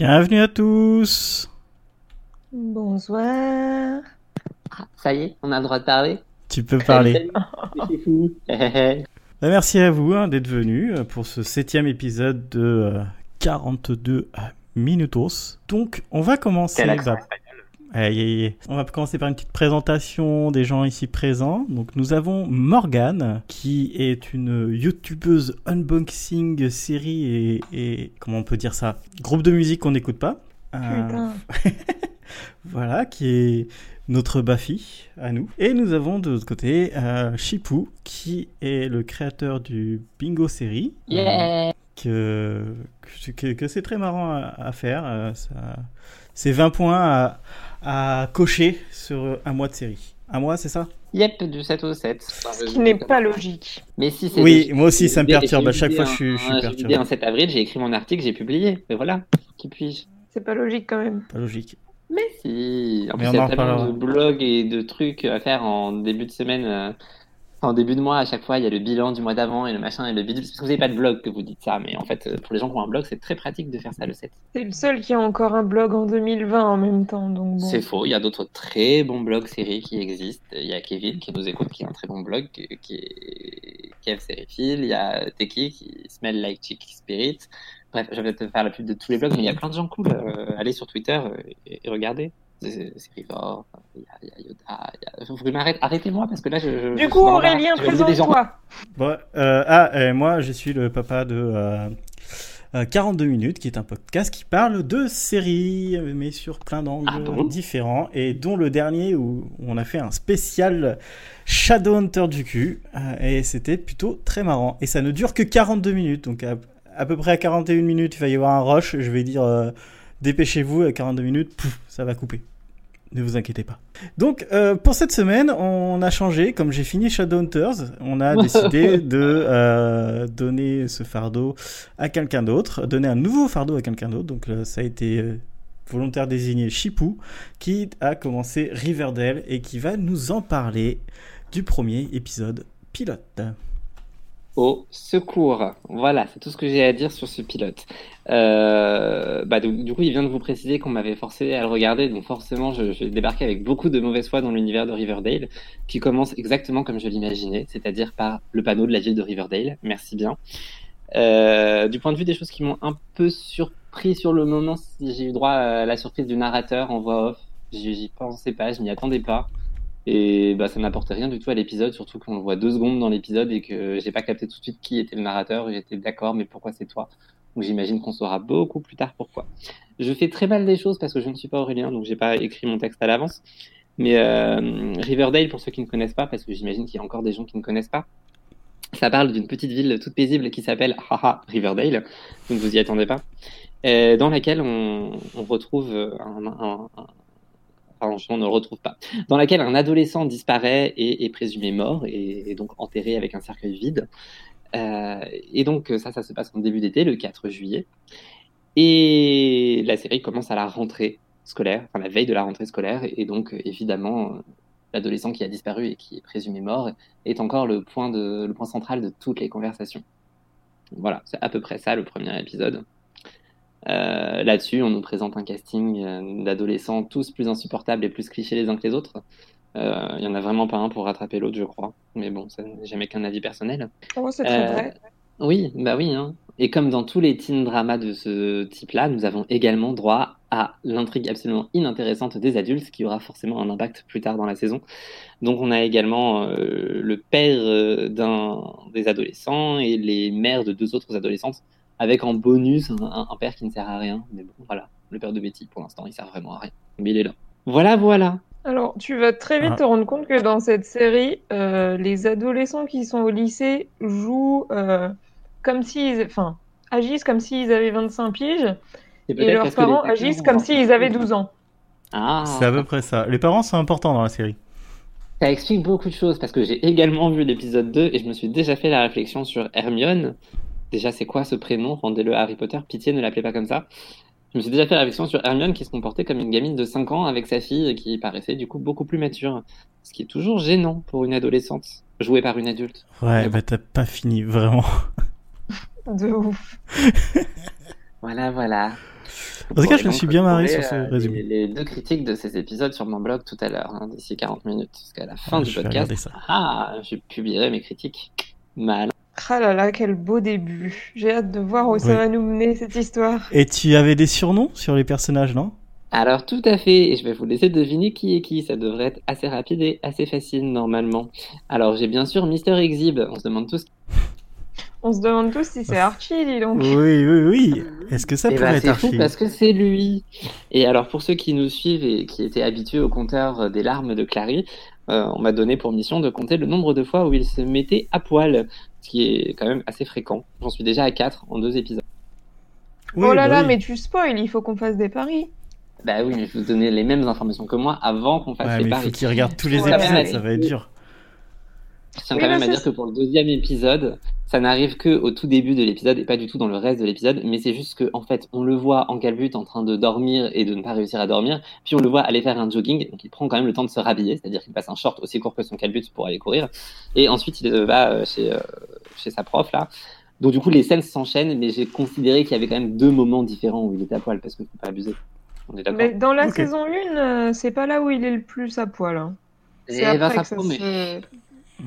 Bienvenue à tous. Bonsoir. Ah, ça y est, on a le droit de parler Tu peux parler. C'est fou. Bah, merci à vous hein, d'être venus euh, pour ce septième épisode de euh, 42 minutos. Donc, on va commencer. Quel accent bah, aïe, aïe, aïe. On va commencer par une petite présentation des gens ici présents. Donc, nous avons Morgane, qui est une youtubeuse unboxing série et, et comment on peut dire ça? Groupe de musique qu'on n'écoute pas. Euh, voilà, qui est notre Bafi à nous. Et nous avons de l'autre côté euh, Chipou, qui est le créateur du Bingo série. euh, Yeah que, que, que c'est très marrant à, à faire. euh, ça- c'est 20 points à, à cocher sur un mois de série. Un mois, c'est ça? Yep, du 7 au 7. Ce qui n'est pas logique. Mais si, c'est Oui, logique. moi aussi, ça me perturbe. À chaque fois, un- je suis, je perturbé. un 7 avril, j'ai écrit mon article, j'ai publié. Mais voilà, qui puis-je? C'est pas logique quand même. Pas logique. Mais si En Mais plus, on il y en a tellement de blogs et de trucs à faire en début de semaine. Euh, En début de mois, à chaque fois, il y a le bilan du mois d'avant et le machin et le bidule. Parce que vous n'avez pas de blog que vous dites ça, mais en fait, euh, pour les gens qui ont un blog, c'est très pratique de faire ça le 7. C'est le seul qui a encore un blog en 2020 en même temps. Donc bon. C'est faux, il y a d'autres très bons blogs séries qui existent. Il y a Kevin qui nous écoute, qui a un très bon blog, qui qui est Kev Sériephile. Il y a Teki qui Smell Like Chick Spirit. Bref, je vais te faire la pub de tous les blogs, mais il y a plein de gens cool. Euh, allez sur Twitter euh, et, et regardez. C'est Rivor, il y a, Yoda. y a-. Arrêtez-moi parce que là, je. je- Du je coup, Aurélien, présente-toi. Bon, euh, ah, euh, moi, je suis le papa de euh, euh, 42 minutes, qui est un podcast qui parle de séries, euh, mais sur plein d'angles Ah bon? différents, et dont le dernier où on a fait un spécial Shadowhunter du cul, euh, et c'était plutôt très marrant. Et ça ne dure que 42 minutes, donc à, à peu près à 41 minutes, il va y avoir un rush, je vais dire euh, dépêchez-vous, à 42 minutes, pouf, ça va couper. Ne vous inquiétez pas. Donc, euh, pour cette semaine, on a changé. Comme j'ai fini Shadowhunters, on a décidé de euh, donner ce fardeau à quelqu'un d'autre, donner un nouveau fardeau à quelqu'un d'autre. Donc, euh, ça a été volontaire désigné Chipou, qui a commencé Riverdale et qui va nous en parler du premier épisode pilote. Au secours. Voilà, c'est tout ce que j'ai à dire sur ce pilote. Euh, bah, du, coup, il vient de vous préciser qu'on m'avait forcé à le regarder, donc forcément, je, je vais avec beaucoup de mauvaise foi dans l'univers de Riverdale, qui commence exactement comme je l'imaginais, c'est-à-dire par le panneau de la ville de Riverdale. Merci bien. Euh, du point de vue des choses qui m'ont un peu surpris sur le moment, j'ai eu droit à la surprise du narrateur en voix off. J'y j'y pensais pas, je m'y attendais pas. Et bah, ça n'apportait rien du tout à l'épisode, surtout qu'on le voit deux secondes dans l'épisode et que j'ai pas capté tout de suite qui était le narrateur. J'étais d'accord, mais pourquoi c'est toi? Donc j'imagine qu'on saura beaucoup plus tard pourquoi. Je fais très mal les choses parce que je ne suis pas Aurélien, donc j'ai pas écrit mon texte à l'avance. Mais euh, Riverdale, pour ceux qui ne connaissent pas, parce que j'imagine qu'il y a encore des gens qui ne connaissent pas, ça parle d'une petite ville toute paisible qui s'appelle haha, Riverdale, donc vous y attendez pas, dans laquelle on, on retrouve un, un on ne le retrouve pas, dans laquelle un adolescent disparaît et est présumé mort et, et donc enterré avec un cercueil vide. Euh, et donc ça, ça se passe en début d'été, le 4 juillet. Et la série commence à la rentrée scolaire, enfin la veille de la rentrée scolaire, et donc évidemment l'adolescent qui a disparu et qui est présumé mort est encore le point, de, le point central de toutes les conversations. Voilà, c'est à peu près ça le premier épisode. Euh, Là-dessus, on nous présente un casting euh, d'adolescents tous plus insupportables et plus clichés les uns que les autres. Euh, Il y en a vraiment pas un pour rattraper l'autre, je crois. Mais bon, ça n'est jamais qu'un avis personnel. Oh, c'est très Euh, vrai. Oui, bah oui. Hein. Et comme dans tous les teen dramas de ce type-là, nous avons également droit à l'intrigue absolument inintéressante des adultes, qui aura forcément un impact plus tard dans la saison. Donc on a également euh, le père euh, d'un des adolescents et les mères de deux autres adolescentes, avec en bonus un, père qui ne sert à rien. Mais bon, voilà, le père de Betty, pour l'instant, il sert vraiment à rien. Mais il est là. Voilà, voilà. Alors, tu vas très vite Ah. te rendre compte que dans cette série, euh, les adolescents qui sont au lycée jouent euh, comme s'ils, enfin, agissent comme s'ils avaient 25 piges et peut-être leurs parents agissent comme s'ils avaient de- 12 ans. Ah, C'est à peu près ça. Les parents sont importants dans la série. Ça explique beaucoup de choses parce que j'ai également vu l'épisode 2 et je me suis déjà fait la réflexion sur Hermione. Déjà, c'est quoi ce prénom? Rendez-le à Harry Potter. Pitié, ne l'appelez pas comme ça. Je me suis déjà fait la réflexion sur Hermione qui se comportait comme une gamine de 5 ans avec sa fille qui paraissait du coup beaucoup plus mature. Ce qui est toujours gênant pour une adolescente jouée par une adulte. Ouais, bah t'as pas fini, vraiment. De ouf. Voilà, voilà. En tout cas, je me suis bien marré sur ce euh, résumé. Les, les deux critiques de ces épisodes sur mon blog tout à l'heure, hein, d'ici 40 minutes. Parce qu'à la fin Ah, du je vais podcast, ah, je publierai mes critiques. Mal. Ah là là, quel beau début. J'ai hâte de voir où ça va nous mener cette histoire. Et tu avais des surnoms sur les personnages, non? Alors tout à fait, et je vais vous laisser deviner qui est qui, ça devrait être assez rapide et assez facile normalement. Alors j'ai bien sûr Mister Exhib, on se demande tous. On se demande tous si c'est Archie, dis donc. Oui, oui, oui. Est-ce que ça Eh pourrait ben, être c'est fou Archie? parce que c'est lui. Et alors pour ceux qui nous suivent et qui étaient habitués au compteur des larmes de Clary, euh, on m'a donné pour mission de compter le nombre de fois où il se mettait à poil, ce qui est quand même assez fréquent. J'en suis déjà à 4 en deux épisodes. Oui, oh là bah là, oui. mais tu spoil, il faut qu'on fasse des paris. Bah oui, mais je vous donnais les mêmes informations que moi avant qu'on fasse Ouais, les mais il paris. faut qu'il regarde tous les épisodes, ouais. ça va être dur. Je tiens Oui, quand même à dire que pour le deuxième épisode, ça n'arrive que au tout début de l'épisode et pas du tout dans le reste de l'épisode, mais c'est juste que en fait, on le voit en calbut en train de dormir et de ne pas réussir à dormir, puis on le voit aller faire un jogging, donc il prend quand même le temps de se rhabiller, c'est-à-dire qu'il passe un short aussi court que son calbut pour aller courir, et ensuite il va euh, chez, euh, chez sa prof là. Donc du coup, les scènes s'enchaînent, mais j'ai considéré qu'il y avait quand même deux moments différents où il était à poil parce que faut pas abuser. On est d'accord. Mais dans la saison 1, euh, c'est pas là où il est le plus à poil. hein. Eh C'est ben, après ça que ça, promet. se...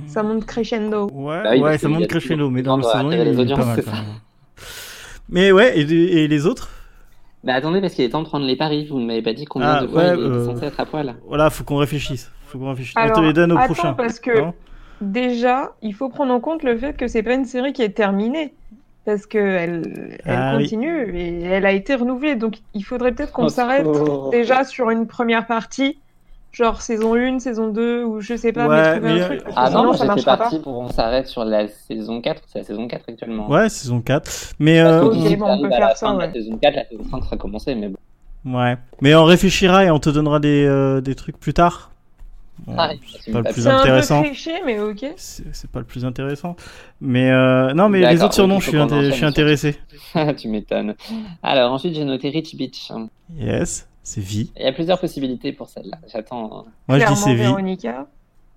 ça monte crescendo. Ouais, Bah ouais, ça monte crescendo, mais dans le d'attirer il est pas audiences, mal quand même. Mais ouais, et, et les autres? Bah attendez, parce qu'il est temps de prendre les paris. Vous ne m'avez pas dit combien Ah, de fois ouais, il est euh, censé être à poil. Voilà, faut qu'on réfléchisse. Faut qu'on réfléchisse. Alors, On te les donne au attends, prochain. parce que non déjà, il faut prendre en compte le fait que c'est pas une série qui est terminée. Parce qu'elle elle Ah oui. continue et elle a été renouvelée. Donc il faudrait peut-être qu'on Oh, s'arrête oh. déjà sur une première partie, genre saison 1, saison 2, ou je sais pas, Ouais, mais trouver mais, un truc. euh, Ah non, ça j'étais parti pour on s'arrête sur la saison 4. C'est la saison 4 actuellement. Ouais, saison 4. Mais, euh, Ok, d'ici bon, on peut faire la ça, fin de ouais. la saison 4, la saison 5 sera commencée, mais bon. ouais. Mais on réfléchira et on te donnera des, euh, des trucs plus tard. Bon, Ah, c'est pas le plus intéressant. cliché, mais ok. C'est pas le plus intéressant. Mais euh, non, mais les autres surnoms, je suis, inté- je suis intéressé. tu m'étonnes. Alors ensuite, j'ai noté Rich Beach. Yes, c'est vie. Il y a plusieurs possibilités pour celle-là. J'attends. Moi, je dis c'est vie. Véronica.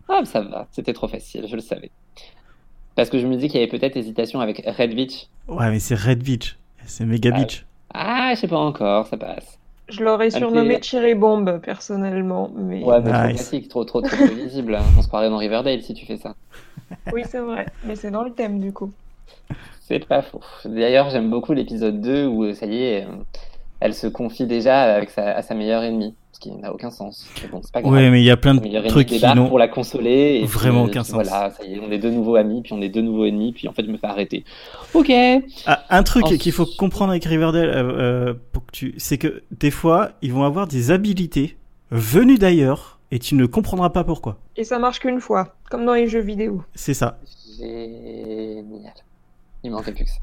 Ah, ça va, c'était trop facile, je le savais. Parce que je me dis qu'il y avait peut-être hésitation avec Red Beach. Ouais, mais c'est Red Beach. C'est Mega Ah, Beach. Ah, je sais pas encore, ça passe. Je l'aurais surnommé Cherry Bomb, personnellement. Mais... Ouais, mais trop Nice. classique, trop, trop, trop prévisible. hein. On se croirait dans Riverdale si tu fais ça. Oui, c'est vrai. Mais c'est dans le thème, du coup. C'est pas faux. D'ailleurs, j'aime beaucoup l'épisode 2 où, ça y est, euh, elle se confie déjà avec sa, à sa meilleure ennemie. Ce qui n'a aucun sens. Mais bon, c'est pas grave. Ouais, mais il y a plein de trucs qui n'ont. pour la consoler. Et vraiment puis, aucun puis sens. Voilà, ça y est, on est deux nouveaux amis, puis on est deux nouveaux ennemis, puis en fait, je me fais arrêter. Ok. Ah, un truc Ensuite- qu'il faut comprendre avec Riverdale, euh, euh, pour que tu, c'est que des fois, ils vont avoir des habilités venues d'ailleurs et tu ne comprendras pas pourquoi. Et ça marche qu'une fois, comme dans les jeux vidéo. C'est ça. Génial. Il manquait plus que ça.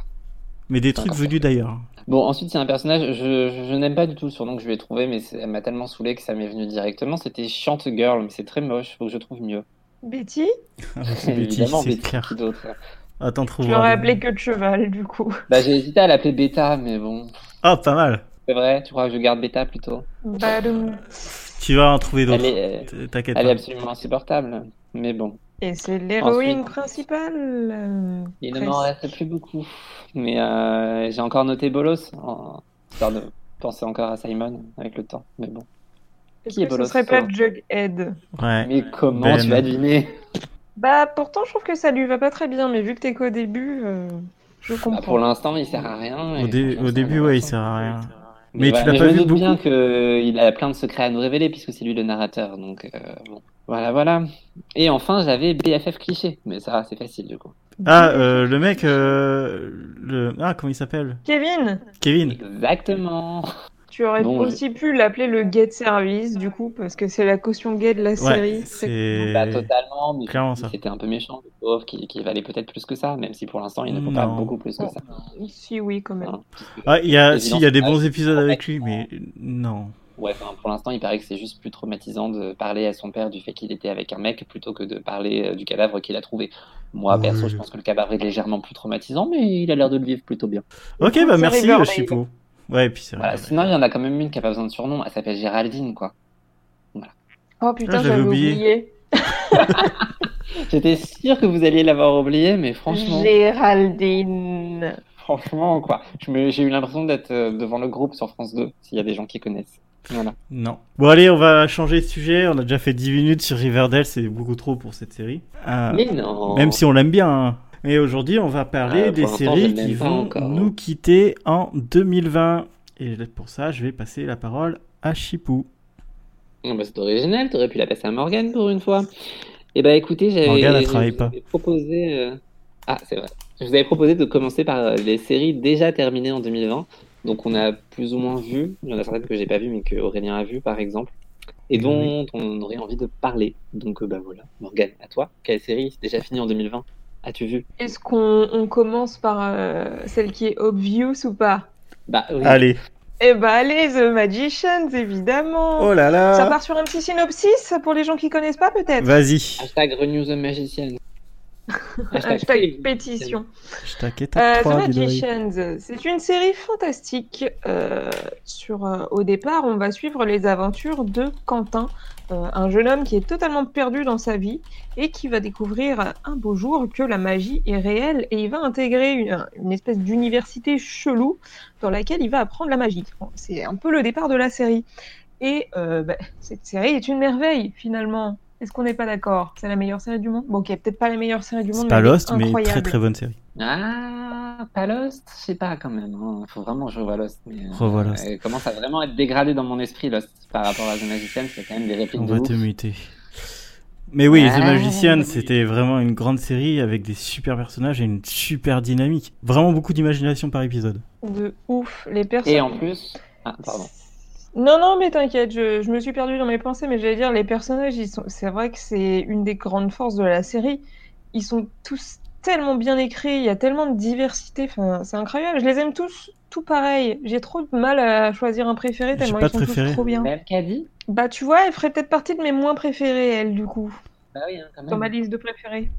Mais des trucs venus d'ailleurs. Bon, ensuite, c'est un personnage, je, je, je n'aime pas du tout le surnom que je lui ai trouvé, mais elle m'a tellement saoulé que ça m'est venu directement. C'était Chante Girl, mais c'est très moche, faut que je trouve mieux. Betty? Betty, Évidemment, c'est Betty, clair. qui d'autre? Attends, Je trouve. l'aurais appelé que de cheval, du coup. Bah, j'ai hésité à l'appeler Beta, mais bon. Ah, pas mal. C'est vrai, tu crois que je garde Beta plutôt? Badoum. Tu vas en trouver Elle d'autres. est, T- T'inquiète elle est pas. absolument insupportable, mais bon. Et c'est l'héroïne Ensuite. principale. euh, Il ne m'en reste plus beaucoup. Mais euh, j'ai encore noté Bolos, en... histoire de penser encore à Simon avec le temps. Mais bon. Est-ce Qui est que ce Bolos serait pas Jughead? Ouais. Mais comment Ben. tu vas deviner Bah, pourtant, je trouve que ça lui va pas très bien, mais vu que t'es qu'au début, euh, je Bah, comprends. Pour l'instant, il sert à rien. et Au, dé- début, ouais, il sert à rien. Mais, Mais tu l'as mais pas je me vu doute beaucoup bien qu'il a plein de secrets à nous révéler puisque c'est lui le narrateur. Donc euh, bon, voilà, voilà. Et enfin, j'avais BFF cliché, mais ça, c'est facile du coup. Ah, euh, le mec, euh, le... ah, comment il s'appelle? Kevin, Kevin. Exactement. tu aurais Bon, aussi pu l'appeler le gay de service, du coup, parce que c'est la caution gay de la série. C'est. Bah, totalement, mais Clairement ça. c'était un peu méchant, le pauvre, qui, qui valait peut-être plus que ça, même si pour l'instant, il ne faut pas beaucoup plus que ça. Ici, oui, quand même. Hein, Ah, il y a, Évidemment, si, il y a des bons épisodes avec lui, mais non. Ouais, enfin, pour l'instant, il paraît que c'est juste plus traumatisant de parler à son père du fait qu'il était avec un mec plutôt que de parler euh, du cadavre qu'il a trouvé. Moi, Oui. perso, je pense que le cadavre est légèrement plus traumatisant, mais il a l'air de le vivre plutôt bien. Ok, bah merci, Riverdale. je suis pour. Ouais, et puis c'est Voilà. vrai. Sinon, il y en a quand même une qui a pas besoin de surnom. Elle s'appelle Géraldine, quoi. Oh putain, Ah, j'avais oublié. oublié. J'étais sûr que vous alliez l'avoir oublié, mais franchement, Géraldine. Franchement, quoi. Je me- J'ai eu l'impression d'être euh, devant le groupe sur France 2, s'il y a des gens qui connaissent. Voilà. Non. Bon, allez, on va changer de sujet. On a déjà fait 10 minutes sur Riverdale, c'est beaucoup trop pour cette série. Euh, Mais non. Même si on l'aime bien. hein. Mais aujourd'hui, on va parler Ah, des séries qui vont encore. nous quitter en 2020. Et pour ça, je vais passer la parole à Chipou. Non, bah, c'est original, t'aurais pu la passer à Morgane pour une fois. Eh ben écoutez, j'avais Morgane, elle je travaille vous pas. avais proposé. euh, Ah, c'est vrai. Je vous avais proposé de commencer par euh, les séries déjà terminées en 2020. Donc on a plus ou moins vu. Il y en a certaines que j'ai pas vues, mais que Aurélien a vues, par exemple. Et dont on aurait envie de parler. Donc euh, bah voilà. Morgane, à toi. Quelle série déjà finie en 2020 as-tu vu? Est-ce qu'on on commence par euh, celle qui est obvious ou pas? Bah oui. Allez. Eh bah allez, The Magicians, évidemment. Oh là Ça là. part sur un petit synopsis pour les gens qui connaissent pas peut-être? Vas-y. Hashtag Renew the Magician. Hashtag pétition. Je t'inquiète. Euh, The 3 du Magicians, c'est une série fantastique. euh, sur, euh, au départ, on va suivre les aventures de Quentin, euh, un jeune homme qui est totalement perdu dans sa vie et qui va découvrir un beau jour que la magie est réelle et il va intégrer une, une espèce d'université chelou dans laquelle il va apprendre la magie. Bon, c'est un peu le départ de la série. Et euh, bah, cette série est une merveille finalement. Est-ce qu'on n'est pas d'accord? C'est la meilleure série du monde? Bon, ok, peut-être pas la meilleure série du C'est monde, pas mais Lost, mais incroyable. très très bonne série. Ah, pas Lost, je sais pas quand même. Il faut vraiment que je revoie Lost. Mais, euh, Revois Lost. Elle commence à vraiment être dégradée dans mon esprit, Lost, par rapport à The Magician. C'est quand même des répliques On de va ouf. te muter. Mais oui, The. Magician, c'était vraiment une grande série avec des super personnages et une super dynamique. Vraiment beaucoup d'imagination par épisode. De ouf. Les personnes. Et en plus... Ah, pardon. Non, non, mais t'inquiète, je, je me suis perdue dans mes pensées, mais j'allais dire, les personnages, ils sont... c'est vrai que c'est une des grandes forces de la série. Ils sont tous tellement bien écrits, il y a tellement de diversité, enfin, c'est incroyable. Je les aime tous, tout pareil. J'ai trop de mal à choisir un préféré tellement pas ils sont préféré. tous trop bien. Même Caddy Bah, tu vois, elle ferait peut-être partie de mes moins préférées, elle, du coup, Bah oui, hein, quand dans ma même. liste de préférés.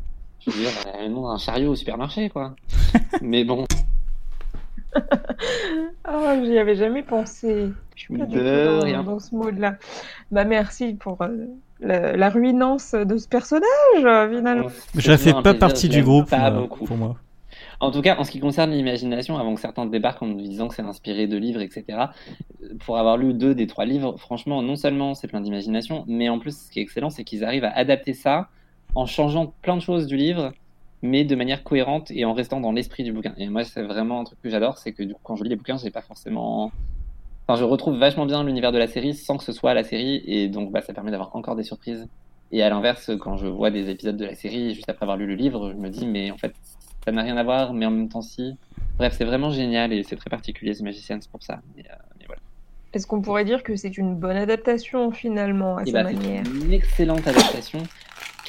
Je veux dire, elle a le nom d'un chariot au supermarché, quoi. Mais bon, Ah, j'y avais jamais pensé. Je suis pas De dans, rien. dans ce mode-là. Bah, merci pour euh, la, la ruinance de ce personnage, euh, finalement. Je la fais pas partie du groupe Pas beaucoup. pour moi. En tout cas, en ce qui concerne l'imagination, avant que certains débarquent en nous disant que c'est inspiré de livres, etc., euh, pour avoir lu deux des trois livres, franchement, non seulement c'est plein d'imagination, mais en plus, ce qui est excellent, c'est qu'ils arrivent à adapter ça en changeant plein de choses du livre, mais de manière cohérente et en restant dans l'esprit du bouquin. Et moi, c'est vraiment un truc que j'adore, c'est que du coup, quand je lis les bouquins, j'ai pas forcément. Enfin, je retrouve vachement bien l'univers de la série sans que ce soit la série, et donc bah, ça permet d'avoir encore des surprises. Et à l'inverse, quand je vois des épisodes de la série juste après avoir lu le livre, je me dis, mais en fait, ça n'a rien à voir, mais en même temps, si. Bref, c'est vraiment génial et c'est très particulier, The Magician, c'est pour ça. Mais, euh, mais voilà. Est-ce qu'on pourrait dire que c'est une bonne adaptation, finalement, à Et sa bah, manière? c'est une excellente adaptation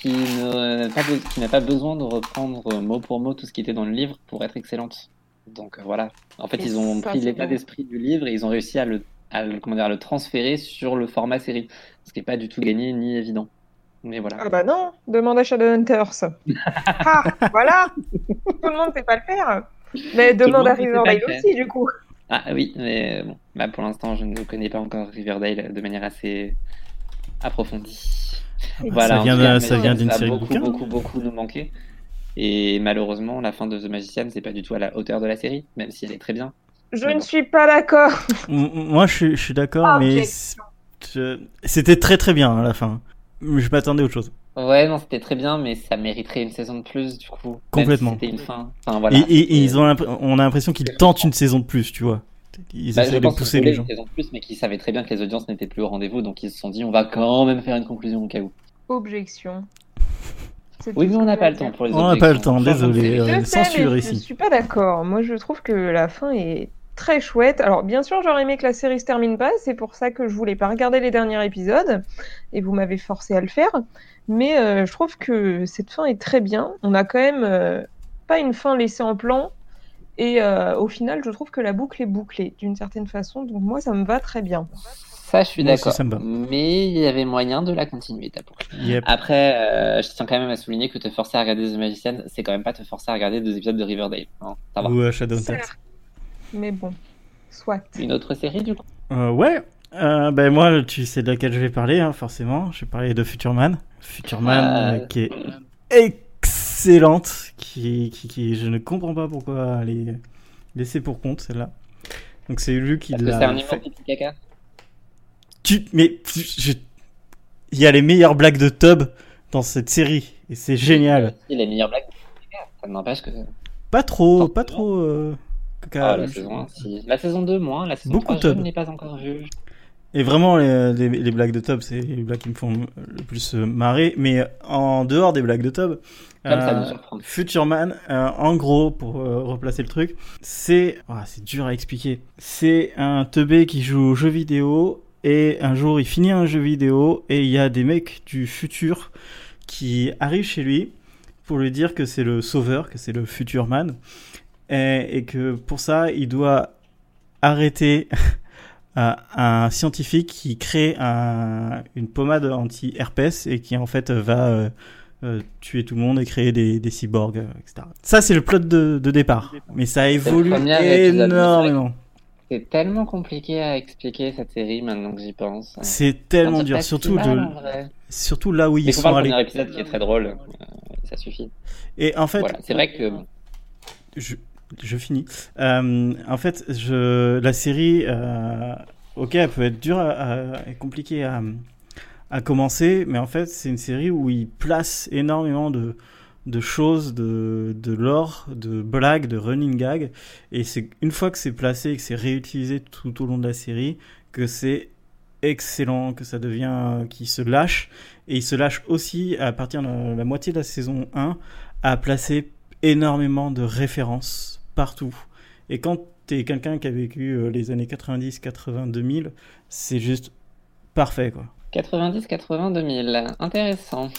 qui ne- pas be- qui n'a pas besoin de reprendre mot pour mot tout ce qui était dans le livre pour être excellente. Donc euh, voilà. En fait, Et ils ont pris l'état d'esprit du livre et ils ont réussi à le, à le- comment dire, à le transférer sur le format série. Ce qui n'est pas du tout gagné ni évident. Mais voilà. Ah bah non, demande à Shadowhunters. ah, voilà Tout le monde sait pas le faire. Mais demande à ne Riverdale aussi, du coup. Ah oui, mais bon, bah, pour l'instant, je ne connais pas encore Riverdale de manière assez approfondie. Voilà, ça en vient cas, ça d'une va série de beaucoup, bouquins. beaucoup, beaucoup nous manquer. Et malheureusement, la fin de The Magician, c'est pas du tout à la hauteur de la série, même si elle est très bien. Je Mais ne bon. suis pas d'accord. Moi, je suis, je suis d'accord, Ah, mais je- c'était très très bien à la fin. Je m'attendais à autre chose. Ouais, non, c'était très bien, mais ça mériterait une saison de plus, du coup. Complètement. C'était une fin. Enfin, voilà. et, et- ils ont on a l'impression qu'ils tentent une saison de plus, tu vois. Ils Bah, essaient de pousser les gens. plus, mais qu'ils savaient très bien que les audiences n'étaient plus au rendez-vous, donc ils se sont dit, on va quand même faire une conclusion au cas où. Objection. Oui, mais on n'a pas le temps pour les On n'a pas le temps, désolé. euh, censure ici. Je suis pas d'accord. Moi, je trouve que la fin est très chouette. Alors, bien sûr, j'aurais aimé que la série se termine pas. C'est pour ça que je voulais pas regarder les derniers épisodes. Et vous m'avez forcé à le faire. Mais euh, je trouve que cette fin est très bien. On a quand même euh, pas une fin laissée en plan. Et euh, au final, je trouve que la boucle est bouclée d'une certaine façon. Donc, moi, ça me va très bien. Ça, je suis d'accord. Mais il y avait moyen de la continuer, ta boucle. Yep. Après, euh, je tiens quand même à souligner que te forcer à regarder The Magician, c'est quand même pas te forcer à regarder deux épisodes de Riverdale. hein. Ça va. Ou à Shadowhunters. Mais bon, soit. Une autre série, du coup? Euh, ouais. Euh, ben moi, tu sais de laquelle je vais parler, hein, forcément. Je vais parler de Futureman. Futureman, Ah. euh, qui est excellente, qui, qui, qui- je ne comprends pas pourquoi elle est laissé pour compte celle-là. Donc c'est lui qui l'a c'est un fait. caca. Tu, mais je- il y a les meilleures blagues de Tub dans cette série et c'est génial. Il les meilleures blagues. de pipi caca. Ça n'empêche que. Pas trop, pas trop. euh, caca. Ah, la saison 1, si. La saison 2, moins. La saison Beaucoup 3, je Tub. pas encore vue. Et vraiment, les, les- les blagues de Tub, c'est les blagues qui me font le plus euh, marrer. Mais en dehors des blagues de Tub, Comme ça euh, nous. Future Man, euh, en gros, pour euh, replacer le truc, c'est c'est dur à expliquer. C'est un teubé qui joue aux jeux vidéo et un jour il finit un jeu vidéo et il y a des mecs du futur qui arrivent chez lui pour lui dire que c'est le sauveur, que c'est le Future Man et, et que pour ça il doit arrêter un scientifique qui crée un- une pommade anti-herpès et qui en fait va euh, tuer tout le monde et créer des, des cyborgs, euh, etc. Ça, c'est le plot de, de départ. Mais ça évolue énormément. C'est tellement compliqué à expliquer cette série maintenant que j'y pense. C'est tellement C'est dur, surtout, mal, de, surtout là où Mais ils faut sont voir le allés. premier épisode qui est très drôle. euh, ça suffit. Et en fait, Voilà. C'est vrai que. je, je finis. Euh, en fait, je, la série, euh, ok, elle peut être dure et compliquée à, à commencer, mais en fait, c'est une série où il place énormément de, de choses, de, de lore, de blagues, de running gag, et c'est une fois que c'est placé et que c'est réutilisé tout au long de la série, que c'est excellent, que ça devient, qu'il se lâche, et il se lâche aussi à partir de la moitié de la saison 1 à placer énormément de références partout. Et quand t'es quelqu'un qui a vécu euh, les années 90, 80, 2000, c'est juste parfait, quoi. 90, 80, 2000. Intéressant.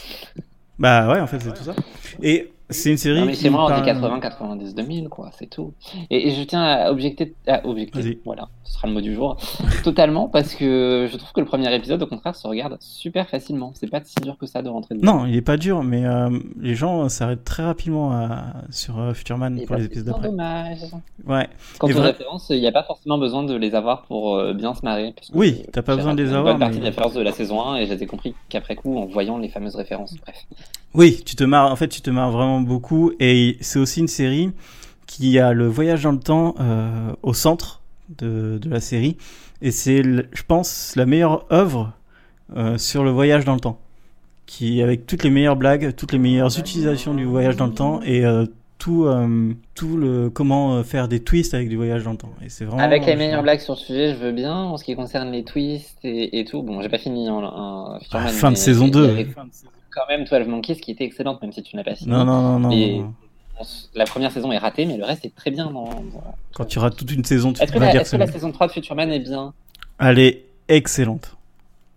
Bah ouais, en fait, c'est tout ça. Et c'est une série Non, mais chez moi, on dit 80, 90, 2000, quoi, c'est tout. Et, et je tiens à objecter, à objecter, voilà, ce sera le mot du jour, totalement, parce que je trouve que le premier épisode, au contraire, se regarde super facilement. C'est pas si dur que ça de rentrer dedans. Non, il est pas dur, mais euh, les gens s'arrêtent très rapidement à- sur euh, Futurman Et pour les c'est épisodes d'après. dommage. Ouais. Quant Et aux vrai- références, il n'y a pas forcément besoin de les avoir pour euh, bien se marrer. Oui, t'as pas j'ai besoin de les avoir, Une bonne partie mais- de la référence de la saison 1 et je les ai compris qu'après coup en voyant les fameuses références. Bref. Oui, tu te marres, en fait, tu te marres vraiment beaucoup. Et c'est aussi une série qui a le voyage dans le temps euh, au centre de, de la série. Et c'est, je pense, la meilleure œuvre euh, sur le voyage dans le temps. Qui, avec toutes les meilleures blagues, toutes les meilleures utilisations du voyage dans le temps et euh, tout, euh, tout le comment faire des twists avec du voyage dans le temps. Et c'est vraiment. Avec les meilleures blagues sur le sujet, je veux bien. En ce qui concerne les twists et, et tout, bon, j'ai pas fini en, en Futurman, Ah, fin de mais saison il y 2. Quand même 12 Monkeys qui était excellente, même si tu n'as pas fini. Non, non, non, non. Et- non. La première saison est ratée, mais le reste est très bien. Dans, Quand tu rates toute une saison, tu Est-ce que, vas la, dire est-ce que la saison 3 de Futurman est bien, Elle est excellente.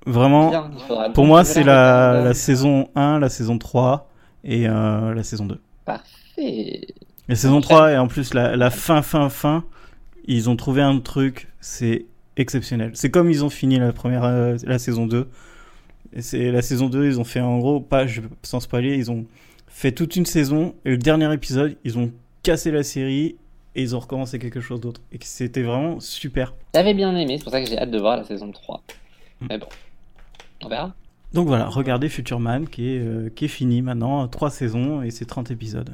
Vraiment, bien Pour moi, c'est la, saison 1, la saison 3 et euh, la saison 2. Parfait. La saison 3 et en plus la, la fin, fin, fin, ils ont trouvé un truc, c'est exceptionnel. C'est comme ils ont fini la première, euh, la saison 2. C'est la saison 2, ils ont fait en gros, pas je- sans spoiler, ils ont fait toute une saison et le dernier épisode, ils ont cassé la série et ils ont recommencé quelque chose d'autre. Et c'était vraiment super. J'avais bien aimé, c'est pour ça que j'ai hâte de voir la saison 3. Mm. Mais bon, on verra. Donc voilà, regardez Future Man qui est, euh, qui est fini maintenant, 3 saisons et c'est 30 épisodes.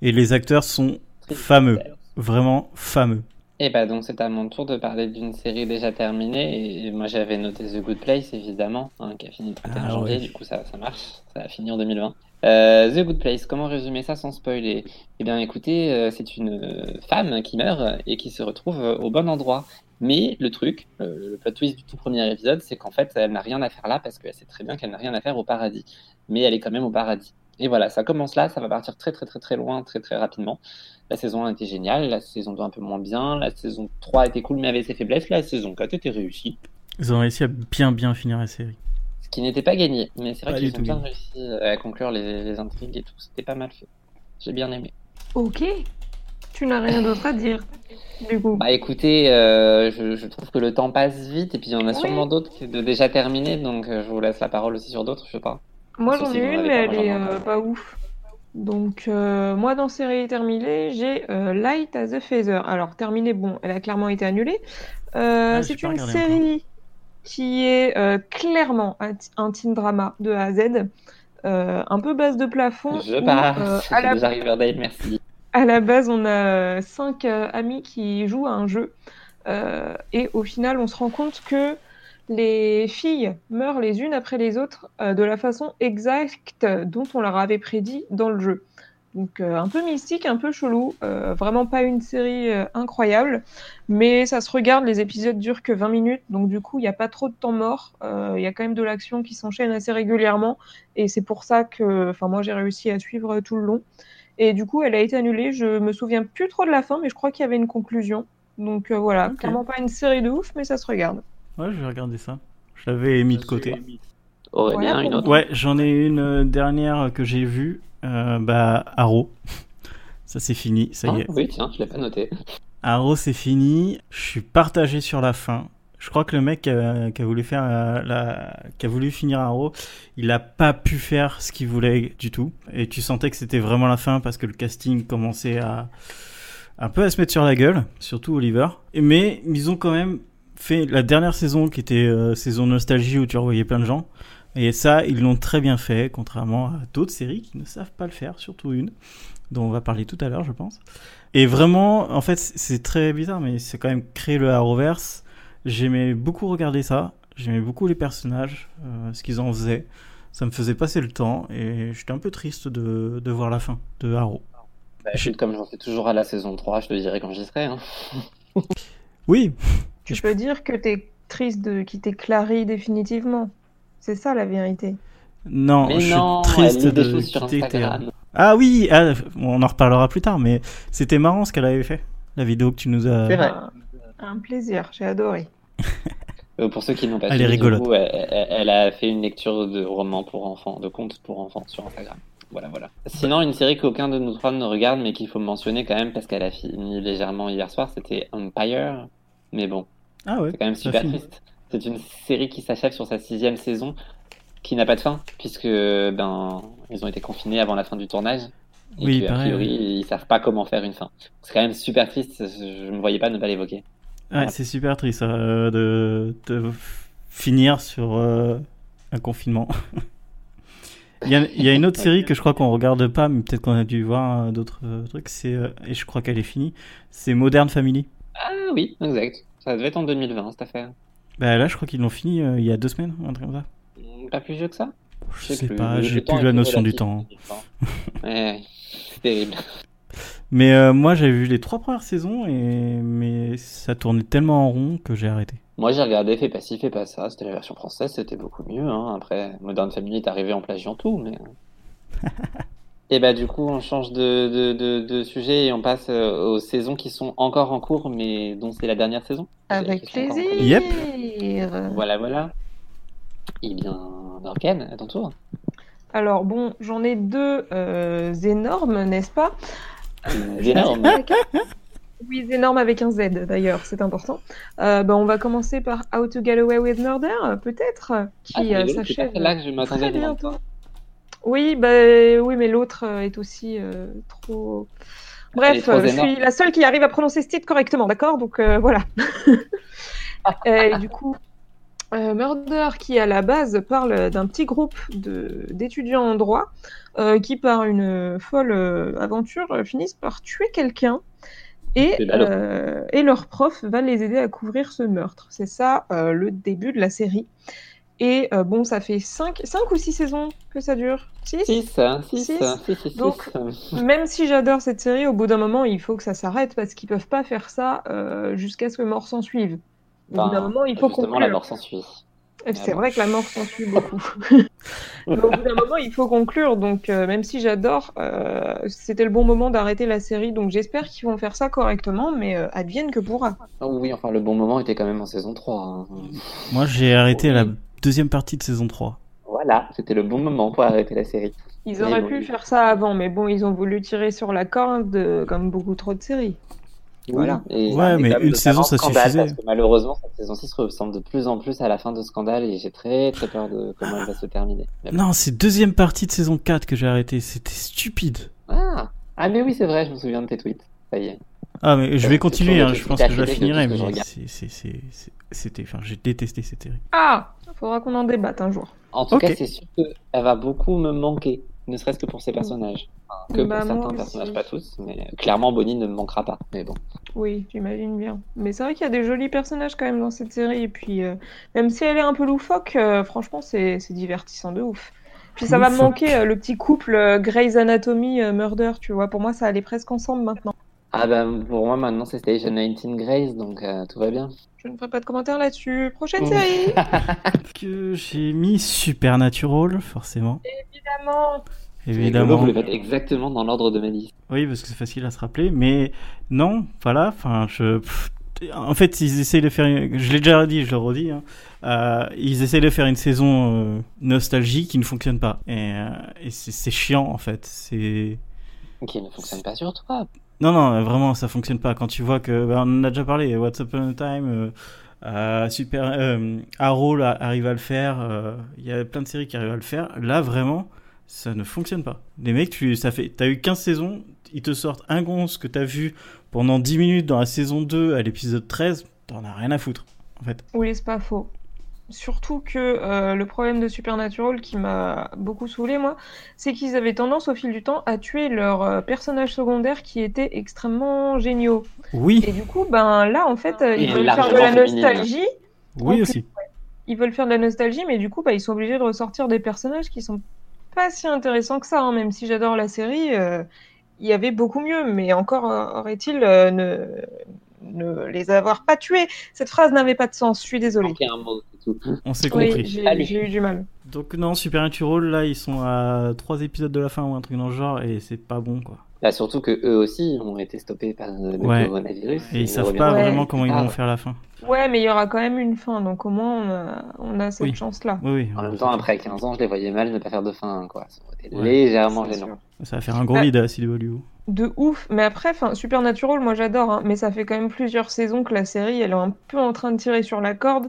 Et les acteurs sont fameux, vraiment fameux. Et bah donc c'est à mon tour de parler d'une série déjà terminée. Et moi j'avais noté The Good Place évidemment hein, qui a fini le 31 Ah janvier. ouais. du coup ça, ça marche. Ça a fini en 2020 Euh, The Good Place comment résumer ça sans spoiler? Eh bien écoutez euh, c'est une euh, femme qui meurt et qui se retrouve au bon endroit. Mais le truc euh, le plot twist du tout premier épisode c'est qu'en fait elle n'a rien à faire là parce qu'elle sait très bien qu'elle n'a rien à faire au paradis. Mais elle est quand même au paradis et voilà ça commence là ça va partir très très très très loin très très rapidement la saison 1 était géniale, la saison 2 un peu moins bien, la saison 3 était cool mais avait ses faiblesses, la saison 4 était réussie. Ils ont réussi à bien bien finir la série. Ce qui n'était pas gagné, mais c'est vrai qu'ils ont bien gagné. réussi à conclure les, les intrigues et tout, c'était pas mal fait. J'ai bien aimé. Ok. Tu n'as rien d'autre à dire, du coup. Bah écoutez, euh, je, je trouve que le temps passe vite et puis il y en a Oui. sûrement d'autres qui de déjà terminés, donc euh, je vous laisse la parole aussi sur d'autres, je sais pas. Moi j'en ai une, mais elle est euh, pas. ouf. Donc, euh, moi dans série terminée, j'ai euh, Light as a Feather. Alors, terminée, bon, elle a clairement été annulée. Euh, Ah, c'est une série qui est euh, clairement un, teen drama de A à Z. Euh, un peu base de plafond. Je où, euh, à la déjà Riverdale, merci. À la base, on a cinq euh, amis qui jouent à un jeu. Euh, et au final, on se rend compte que les filles meurent les unes après les autres euh, de la façon exacte dont on leur avait prédit dans le jeu. Donc euh, un peu mystique, un peu chelou, euh, vraiment pas une série incroyable, mais ça se regarde, les épisodes durent que 20 minutes, donc du coup il n'y a pas trop de temps mort, il y a quand même de l'action qui s'enchaîne assez régulièrement, et c'est pour ça que moi j'ai réussi à suivre tout le long. Et du coup elle a été annulée, je me souviens plus trop de la fin, mais je crois qu'il y avait une conclusion. Donc voilà, Ok. clairement pas une série de ouf, mais ça se regarde. Ouais, je vais regarder ça. Je l'avais mis de côté. Aurélien, Voilà une autre Ouais, j'en ai une euh, dernière que j'ai vue. Euh, bah, Arrow. Ça, c'est fini, ça y Ah, est. Oui, tiens, je l'ai pas noté. Arrow, c'est fini. Je suis partagé sur la fin. Je crois que le mec euh, qui a voulu faire euh, la... qui a voulu finir Arrow, il a pas pu faire ce qu'il voulait du tout. Et tu sentais que c'était vraiment la fin parce que le casting commençait à un peu à se mettre sur la gueule, surtout Oliver. Mais ils ont quand même fait la dernière saison qui était euh, saison nostalgie où tu revoyais plein de gens. Et ça, ils l'ont très bien fait, contrairement à d'autres séries qui ne savent pas le faire, surtout une, dont on va parler tout à l'heure, je pense. Et vraiment, en fait, c'est très bizarre, mais c'est quand même créé le Arrowverse. J'aimais beaucoup regarder ça. J'aimais beaucoup les personnages, euh, ce qu'ils en faisaient. Ça me faisait passer le temps et j'étais un peu triste de, de voir la fin de Arrow. Bah, écoute, comme j'en suis toujours à la saison 3, je te dirai quand j'y serai. hein. Oui, Tu Je- peux dire que t'es triste de quitter Clary définitivement. C'est ça la vérité. non, Mais je non, suis triste des de quitter. Théa. Ah oui, ah, on en reparlera plus tard, mais c'était marrant ce qu'elle avait fait. La vidéo que tu nous as. C'est vrai. Un, un plaisir, j'ai adoré. Euh, pour ceux qui n'ont pas Elle est suivi, du rigolote. coup, elle- elle a fait une lecture de romans pour enfants, de contes pour enfants sur Instagram. Voilà, voilà. Sinon, une série qu'aucun de nous trois ne regarde, mais qu'il faut mentionner quand même parce qu'elle a fini légèrement hier soir, c'était Empire. Mais bon, Ah ouais. c'est quand même super triste. C'est une série qui s'achève sur sa sixième saison, qui n'a pas de fin, puisque ben ils ont été confinés avant la fin du tournage. Et Oui, que, a priori, ils savent pas comment faire une fin. C'est quand même super triste, je ne voyais pas ne pas l'évoquer. Ouais, c'est super triste euh, de, de finir sur euh, un confinement. il, y a, il y a une autre série que je crois qu'on regarde pas, mais peut-être qu'on a dû voir euh, d'autres trucs. C'est et je crois qu'elle est finie. C'est Modern Family. Ah oui, exact. Ça devait être en 2020 cette affaire. Bah là, je crois qu'ils l'ont fini euh, il y a deux semaines, un truc comme ça. Pas plus vieux que ça? Je sais pas, j'ai plus la notion du temps. Ouais. c'est terrible. Mais euh, moi, j'avais vu les trois premières saisons et mais ça tournait tellement en rond que j'ai arrêté. Moi j'ai regardé Fais pas ci, fais pas ça. C'était la version française, c'était beaucoup mieux. Hein. Après, Modern Family est arrivé en plagiant tout, mais. Et bah du coup, on change de, de, de, de sujet et on passe euh, aux saisons qui sont encore en cours, mais dont c'est la dernière saison. Avec plaisir. cours. Voilà, voilà. Eh bien, Morgane, à ton tour. Alors bon, j'en ai deux euh, énormes, n'est-ce pas? Euh, énorme. Avec un- Oui, énormes avec un Z d'ailleurs, c'est important. Euh, bah, on va commencer par How to Get Away with Murder, peut-être, Ah, qui euh, rigolo, c'est s'achève celle-là que je m'attendais bientôt. Oui, bah, oui, mais l'autre euh, est aussi euh, trop. Bref, trop je suis la seule qui arrive à prononcer ce titre correctement, d'accord? Donc euh, voilà. et du coup, euh, Murder, qui à la base parle d'un petit groupe de- d'étudiants en droit qui, par une folle aventure, finissent par tuer quelqu'un. Et, et leur prof va les aider à couvrir ce meurtre. C'est ça le début de la série. Et euh, bon, ça fait 5 cinq ou 6 saisons que ça dure 6 6, 6, Six. 6, 6, Donc, Même si j'adore cette série, au bout d'un moment, il faut que ça s'arrête parce qu'ils peuvent pas faire ça euh, jusqu'à ce que mort s'en suive. Au bout d'un moment, il faut justement, la conclure. mort s'ensuit. C'est Ah bon. vrai que la mort s'ensuit beaucoup. Mais au bout d'un moment, il faut conclure. Donc, euh, même si j'adore, euh, c'était le bon moment d'arrêter la série. Donc, j'espère qu'ils vont faire ça correctement, mais euh, advienne que pourra. Oh oui, enfin, le bon moment était quand même en saison 3. hein. Moi, j'ai arrêté la Oui. Deuxième partie de saison 3. Voilà, c'était le bon moment pour arrêter la série. Ils auraient bon, pu oui. faire ça avant, mais bon, ils ont voulu tirer sur la corde, euh, comme beaucoup trop de séries. Voilà. Et- Ouais, mais une saison, ça scandale, suffisait. Parce que malheureusement, cette saison 6 ressemble de plus en plus à la fin de Scandale et j'ai très très peur de comment elle va se terminer. Non, c'est deuxième partie de saison 4 que j'ai arrêté. C'était stupide. Ah. ah, mais oui, c'est vrai, je me souviens de tes tweets. Ça y est. Ah, mais je vais continuer. hein, je pense que je la finirai, mais c'était. Enfin, j'ai détesté cette série. Ah Faudra qu'on en débatte un jour. En tout cas, c'est sûr qu'elle va beaucoup me manquer. ne serait-ce que pour ses personnages. Enfin, que Bah, pour certains personnages, pas tous, mais clairement Bonnie ne me manquera pas. Mais bon. Oui, j'imagine bien. Mais c'est vrai qu'il y a des jolis personnages quand même dans cette série. Et puis, euh, même si elle est un peu loufoque, euh, franchement, c'est c'est divertissant de ouf. Puis ça va me manquer euh, le petit couple euh, Grey's Anatomy euh, Murder, tu vois. Pour moi, ça allait presque ensemble maintenant. Ah bah pour moi maintenant c'est Station 19 Grace, donc euh, tout va bien. Je ne ferai pas de commentaires là-dessus. Prochaine Oh. série, Que j'ai mis Supernatural, forcément. évidemment. Évidemment. Vous le faites exactement dans l'ordre de ma liste. Oui, parce que c'est facile à se rappeler, mais non, voilà, enfin, je... pff, En fait, ils essayent de faire, une- je l'ai déjà dit, je le redis, hein, euh, ils essayent de faire une saison euh, nostalgie qui ne fonctionne pas. Et, euh, c'est chiant, en fait. C'est... Qui ne fonctionne pas sur toi. Non, non, vraiment, ça fonctionne pas. Quand tu vois que, bah, on en a déjà parlé, What's Upon a Time, euh, euh, Super, euh, Arrow arrive à le faire, euh, il y a plein de séries qui arrivent à le faire. Là, vraiment, ça ne fonctionne pas. Les mecs, tu, ça fait, t'as eu 15 saisons, ils te sortent un gonce que t'as vu pendant 10 minutes dans la saison 2 à l'épisode 13, t'en as rien à foutre, en fait. Oui, c'est pas faux. Surtout que euh, le problème de Supernatural qui m'a beaucoup saoulé, moi, c'est qu'ils avaient tendance au fil du temps à tuer leurs euh, personnages secondaires qui étaient extrêmement géniaux. Oui, Et du coup, ben là, en fait, euh, Et ils veulent faire de la féminine. nostalgie. oui aussi. Ils veulent faire de la nostalgie, mais du coup, bah, ils sont obligés de ressortir des personnages qui sont pas si intéressants que ça. hein. Même si j'adore la série, euh, il y avait beaucoup mieux. Mais encore aurait-il euh, ne... ne les avoir pas tués. Cette phrase n'avait pas de sens. Je suis tout. On s'est compris. j'ai eu du mal. Donc non, Supernatural, là, ils sont à 3 épisodes de la fin ou un truc dans le genre, et c'est pas bon, quoi. Bah, surtout que eux aussi ont été stoppés par le Ouais. coronavirus. Et ils ne savent pas Ouais. vraiment comment ils Ah, vont faire la fin. Ouais, mais il y aura quand même une fin, donc au moins on a, on a cette Oui. chance-là. Oui, oui. En même temps, après 15 ans, je les voyais mal ne pas faire de fin, quoi. Ça aurait été Ouais. légèrement gênant. sûr. Ça va faire un gros Bah- vide à CW. De ouf, mais après, enfin, Supernatural, moi j'adore, hein, mais ça fait quand même plusieurs saisons que la série, elle est un peu en train de tirer sur la corde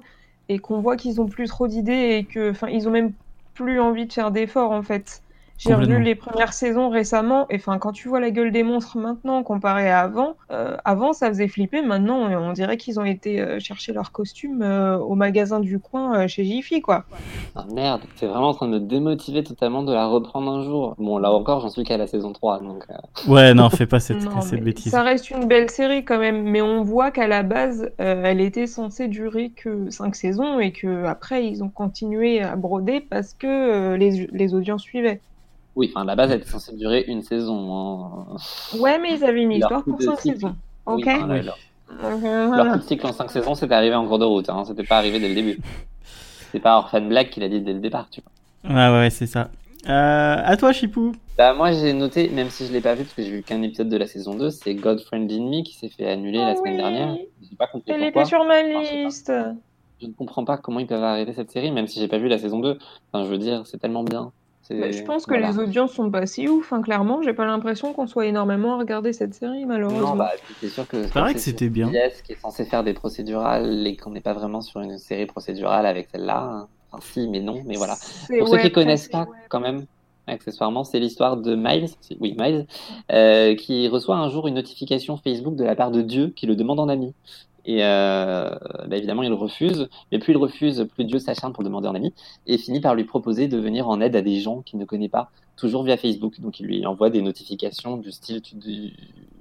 et qu'on voit qu'ils ont plus trop d'idées et que, enfin, ils ont même plus envie de faire d'efforts en fait. J'ai revu les premières saisons récemment et enfin, quand tu vois la gueule des monstres maintenant comparé à avant, euh, avant ça faisait flipper, maintenant on dirait qu'ils ont été euh, chercher leurs costumes euh, au magasin du coin euh, chez Jiffy quoi. Ah merde, c'est vraiment en train de me démotiver totalement de la reprendre un jour. Bon, là encore, j'en suis qu'à la saison 3, donc... euh, Ouais, non, fais pas cette, Non, cette bêtise. Ça reste une belle série quand même, mais on voit qu'à la base, euh, elle était censée durer que 5 saisons et que après ils ont continué à broder parce que euh, les, les audiences suivaient. Oui, enfin, la base, elle était censée durer une saison. hein. Ouais, mais ils avaient une Leur histoire pour de 5 cycle. saisons. Oui, Ok enfin, là, Oui. leur- Leur voilà. coup de cycle en 5 saisons, c'était arrivé en cours de route. Hein. C'était pas arrivé dès le début. C'est pas Orphan Black qui l'a dit dès le départ, tu vois. Ouais, ouais, c'est ça. Euh, à toi, Chipou. Bah, moi, j'ai noté, même si je l'ai pas vu, parce que j'ai vu qu'un épisode de la saison 2, c'est Godfriend in Me qui s'est fait annuler la Ah semaine oui. dernière. J'ai pas compris Elle pourquoi. était sur ma liste. Je ne comprends pas comment ils peuvent arrêter cette série, même si j'ai pas vu la saison 2. Enfin, je veux dire, c'est tellement bien. Bah, je pense que voilà. les audiences sont pas si ouf, hein, clairement. J'ai pas l'impression qu'on soit énormément à regarder cette série, malheureusement. Non, bah, c'est sûr que. comme que c'est c'était bien. Qui est censé faire des procédurales et qu'on n'est pas vraiment sur une série procédurale avec celle-là. hein. Enfin, si, mais non, mais voilà. C'est- Pour ceux ouais, qui connaissent pas, ouais. quand même, accessoirement, c'est l'histoire de Miles, oui, Miles, euh, qui reçoit un jour une notification Facebook de la part de Dieu qui le demande en ami. Et euh, bah, évidemment, il refuse, mais plus il refuse, plus Dieu s'acharne pour le demander en ami, et finit par lui proposer de venir en aide à des gens qu'il ne connaît pas, toujours via Facebook. Donc il lui envoie des notifications du style tu, du-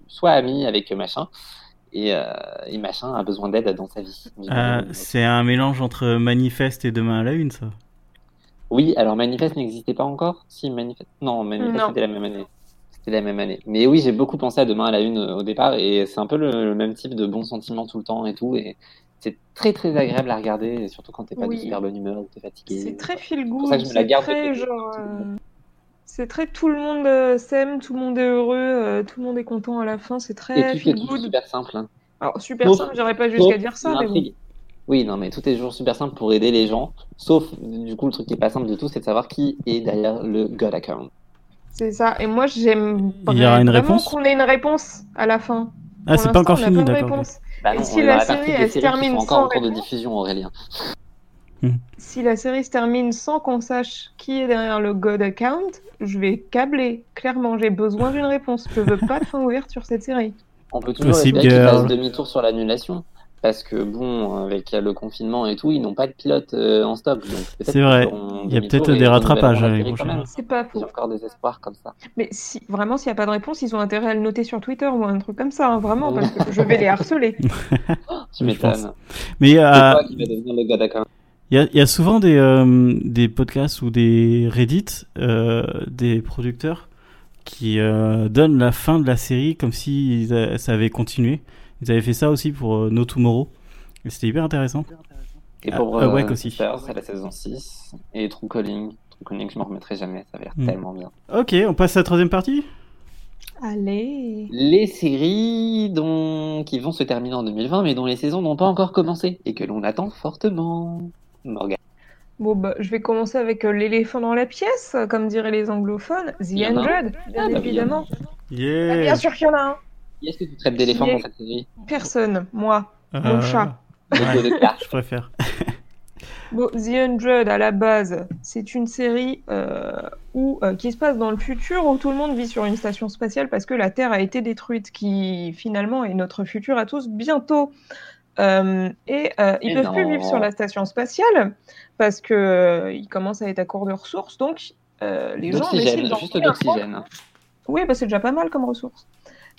sois ami avec machin, et, euh, et machin a besoin d'aide dans sa vie. Euh, c'est un mélange entre Manifeste et Demain à la Une, ça? Oui, alors Manifeste n'existait pas encore? Si, Manifeste. Non, Manifeste c'était la même année. C'était la même année. Mais oui, j'ai beaucoup pensé à Demain à la Une euh, au départ, et c'est un peu le, le même type de bons sentiments tout le temps et tout, et c'est très très agréable à regarder, et surtout quand t'es pas Oui. de super bonne humeur ou t'es fatigué. C'est très feel good, c'est très genre. euh, C'est très tout le monde euh, s'aime, tout le monde est heureux, euh, tout le monde est content à la fin, c'est Et très est feel good. super simple. Hein. Alors super simple, j'aurais pas jusqu'à dire ça, mais bon. l'intrigue. Oui, non, mais tout est toujours super simple pour aider les gens, sauf du coup le truc qui est pas simple de tout, c'est de savoir qui est derrière le God account. C'est ça. Et moi j'aime vraiment qu'on ait une réponse à la fin. Ah, c'est pas encore fini, d'accord. Bah Et si la série, elle se termine sont encore sans en cours de diffusion, Aurélien. Si la série se termine sans qu'on sache qui est derrière le God account, je vais câbler. Clairement, j'ai besoin d'une réponse. Je veux pas de fin ouverte sur cette série. On peut toujours Possible espérer qu'il fasse demi-tour sur l'annulation. Parce que bon, avec le confinement et tout, ils n'ont pas de pilote euh, en stock. C'est vrai. Il y a peut-être des rattrapages l'année prochaine. C'est pas faux. J'ai encore des espoirs comme ça. Mais si vraiment, s'il n'y a pas de réponse, ils ont intérêt à le noter sur Twitter ou un truc comme ça, hein, vraiment, parce que je vais les harceler. tu m'étonnes. Mais euh... Il y, a souvent des, euh, des podcasts ou des Reddit euh, des producteurs qui euh, donnent la fin de la série comme si ça avait continué. Ils avaient fait ça aussi pour euh, No Tomorrow. Et c'était hyper intéressant. Et pour ah, ouais, aussi. c'est la saison 6. Et True Calling. True Calling, je m'en remettrai jamais. Ça a l'air hmm. tellement bien. Ok, on passe à la troisième partie? Allez. Les séries dont... qui vont se terminer en 2020, mais dont les saisons n'ont pas encore commencé et que l'on attend fortement. Morgan. Bon, bah, je vais commencer avec euh, l'éléphant dans la pièce, comme diraient les anglophones. The bien ah, bah, évidemment. Yeah. Ah, bien sûr qu'il y en a un. Qui est-ce que tu traites d'éléphant dans cette série? Personne, moi, mon euh, chat. je préfère. bon, The Hundred, à la base, c'est une série euh, où, euh, qui se passe dans le futur où tout le monde vit sur une station spatiale parce que la Terre a été détruite, qui finalement est notre futur à tous bientôt. et ils ne peuvent plus vivre sur la station spatiale parce qu'ils commencent à être à court de ressources, donc les gens décident juste d'oxygène. Oui, bah, c'est déjà pas mal comme ressources.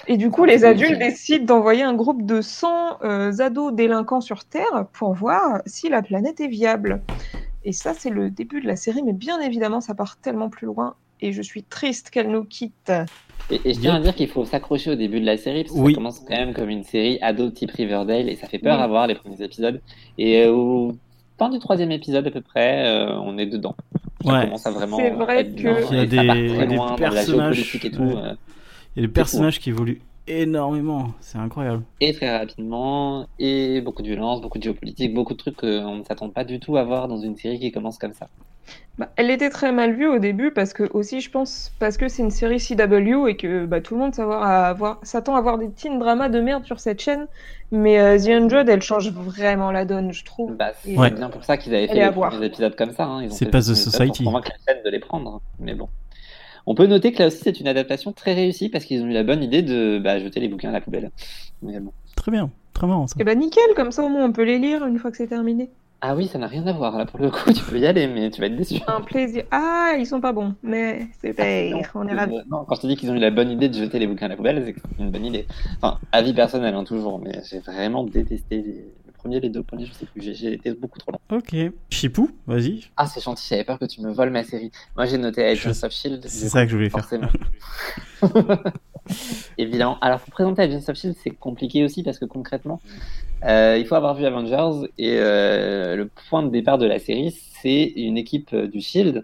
Et du coup, les adultes décident d'envoyer un groupe de 100 euh, ados délinquants sur Terre pour voir si la planète est viable. Et ça, c'est le début de la série, mais bien évidemment, ça part tellement plus loin. Et je suis triste qu'elle nous quitte. Et, je tiens à dire qu'il faut s'accrocher au début de la série, parce que ça commence quand même comme une série ado type Riverdale, et ça fait peur à voir les premiers épisodes. Et euh, au fin du troisième épisode à peu près, euh, on est dedans. Ça commence à vraiment. C'est vrai que. Il y a des, des personnages. Et tout, il y a des personnages qui évoluent énormément, c'est incroyable. Et très rapidement, et beaucoup de violence, beaucoup de géopolitique, beaucoup de trucs qu'on ne s'attend pas du tout à voir dans une série qui commence comme ça. Bah, elle était très mal vue au début parce que aussi je pense parce que c'est une série CW et que bah, tout le monde s'attend à avoir des teen dramas de merde sur cette chaîne. Mais euh, The Hundred elle change vraiment la donne je trouve. Bah, c'est bien pour ça qu'ils avaient fait des épisodes comme ça hein. c'est pas The Society pour convaincre la chaîne de les prendre mais bon on peut noter que là aussi, c'est une adaptation très réussie parce qu'ils ont eu la bonne idée de bah, jeter les bouquins à la poubelle. Très bien, très marrant ça. Et eh bah nickel, comme ça au moins on peut les lire une fois que c'est terminé. Ah oui, ça n'a rien à voir là pour le coup, tu peux y aller, mais tu vas être déçu. Un plaisir. Ah, ils sont pas bons, mais c'est ah, on est ravis. Non, quand je te dis qu'ils ont eu la bonne idée de jeter les bouquins à la poubelle, c'est une bonne idée. Enfin, avis personnel, hein, toujours, mais j'ai vraiment détesté les, premier, les deux premiers, je sais plus. J'ai été beaucoup trop long. Ok. Chipou, vas-y. Ah, c'est gentil, j'avais peur que tu me voles ma série. Moi, j'ai noté Agents of Shield. C'est ça que je voulais faire. Évidemment. Alors, pour présenter Agents of Shield, c'est compliqué aussi parce que concrètement, euh, il faut avoir vu Avengers et euh, le point de départ de la série, c'est une équipe euh, du Shield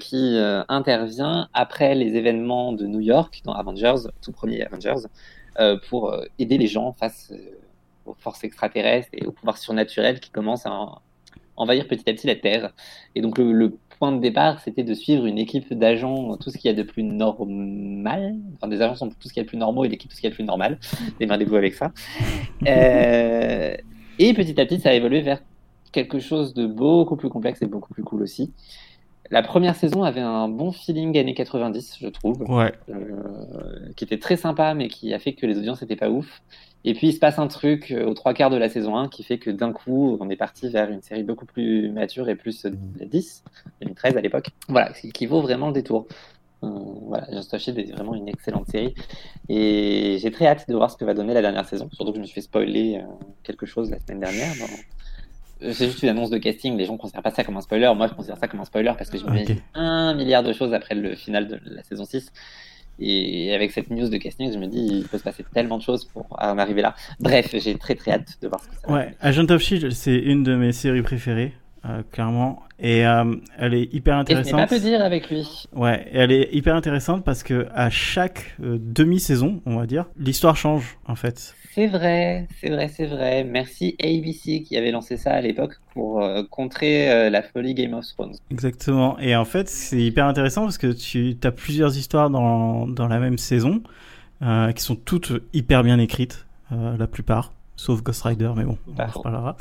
qui intervient après les événements de New York dans Avengers, tout premier Avengers, pour aider les gens face aux forces extraterrestres et au pouvoir surnaturel qui commencent à envahir petit à petit la Terre. Et donc le, point de départ, c'était de suivre une équipe d'agents, tout ce qu'il y a de plus normal. Enfin, des agents sont tout ce qu'il y a de plus normaux et l'équipe tout ce qu'il y a de plus normal. Démerdez-vous avec ça. Euh, et petit à petit, ça a évolué vers quelque chose de beaucoup plus complexe et beaucoup plus cool aussi. La première saison avait un bon feeling années 90, je trouve. Ouais. Euh, qui était très sympa, mais qui a fait que les audiences n'étaient pas ouf. Et puis il se passe un truc euh, aux trois quarts de la saison 1 qui fait que d'un coup, on est parti vers une série beaucoup plus mature et plus 10, 2013 à l'époque. Voilà, qui vaut vraiment le détour. Euh, voilà, Just Shield est vraiment une excellente série. Et j'ai très hâte de voir ce que va donner la dernière saison. Surtout que je me suis fait spoiler euh, quelque chose la semaine dernière. C'est juste une annonce de casting, les gens ne considèrent pas ça comme un spoiler. Moi, je considère ça comme un spoiler parce que je me okay. un milliard de choses après le final de la saison 6. Et avec cette news de casting, je me dis, il peut se passer tellement de choses pour en arriver là. Bref, j'ai très très hâte de voir ce que ça va Ouais, Agent of Shield, c'est une de mes séries préférées, euh, clairement. Et euh, elle est hyper intéressante. Et pas peu dire avec lui. Ouais, et elle est hyper intéressante parce que à chaque euh, demi-saison, on va dire, l'histoire change en fait. C'est vrai, c'est vrai, c'est vrai. Merci ABC qui avait lancé ça à l'époque pour euh, contrer euh, la folie Game of Thrones. Exactement. Et en fait, c'est hyper intéressant parce que tu as plusieurs histoires dans, dans la même saison euh, qui sont toutes hyper bien écrites, la plupart. Sauf Ghost Rider, mais bon, on Pas en faux. reparlera.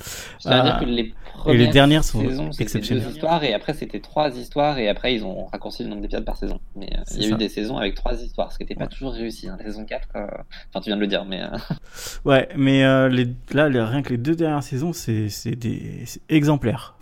Que les et premières les dernières sont saisons, exceptionnelles. deux histoires et après c'était trois histoires et après ils ont raccourci le nombre d'épisodes par saison. Mais euh, il y a ça. eu des saisons avec trois histoires, ce qui n'était pas Ouais. toujours réussi. hein. La saison 4, euh, enfin tu viens de le dire, mais euh, Ouais, mais euh, les, là, les- rien que les deux dernières saisons, c'est c'est des c'est exemplaires.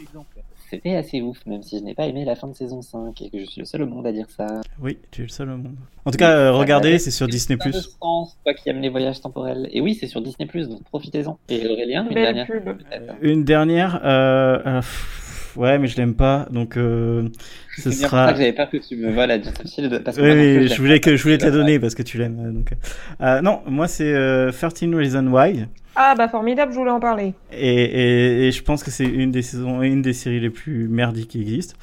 C'était assez ouf, même si je n'ai pas aimé la fin de saison 5 et que je suis le seul au monde à dire ça. Oui, tu es le seul au monde. En tout cas, euh, regardez, c'est sur Disney+. sens, toi qui aimes les voyages temporels. Et oui, c'est sur Disney+, donc profitez-en. Et Aurélien, une Belle dernière pub. Une dernière, euh, euh, pff, ouais, mais je l'aime pas, donc euh, ce sera. j'avais peur que tu me voles à. Parce que Oui, oui, plus, je voulais que je voulais te la donner parce que tu l'aimes. euh, Donc, euh, non, moi c'est euh, 13 Reasons Why, Ah bah formidable, je voulais en parler. et, et, et je pense que c'est une des saisons, une des séries les plus merdiques qui existent,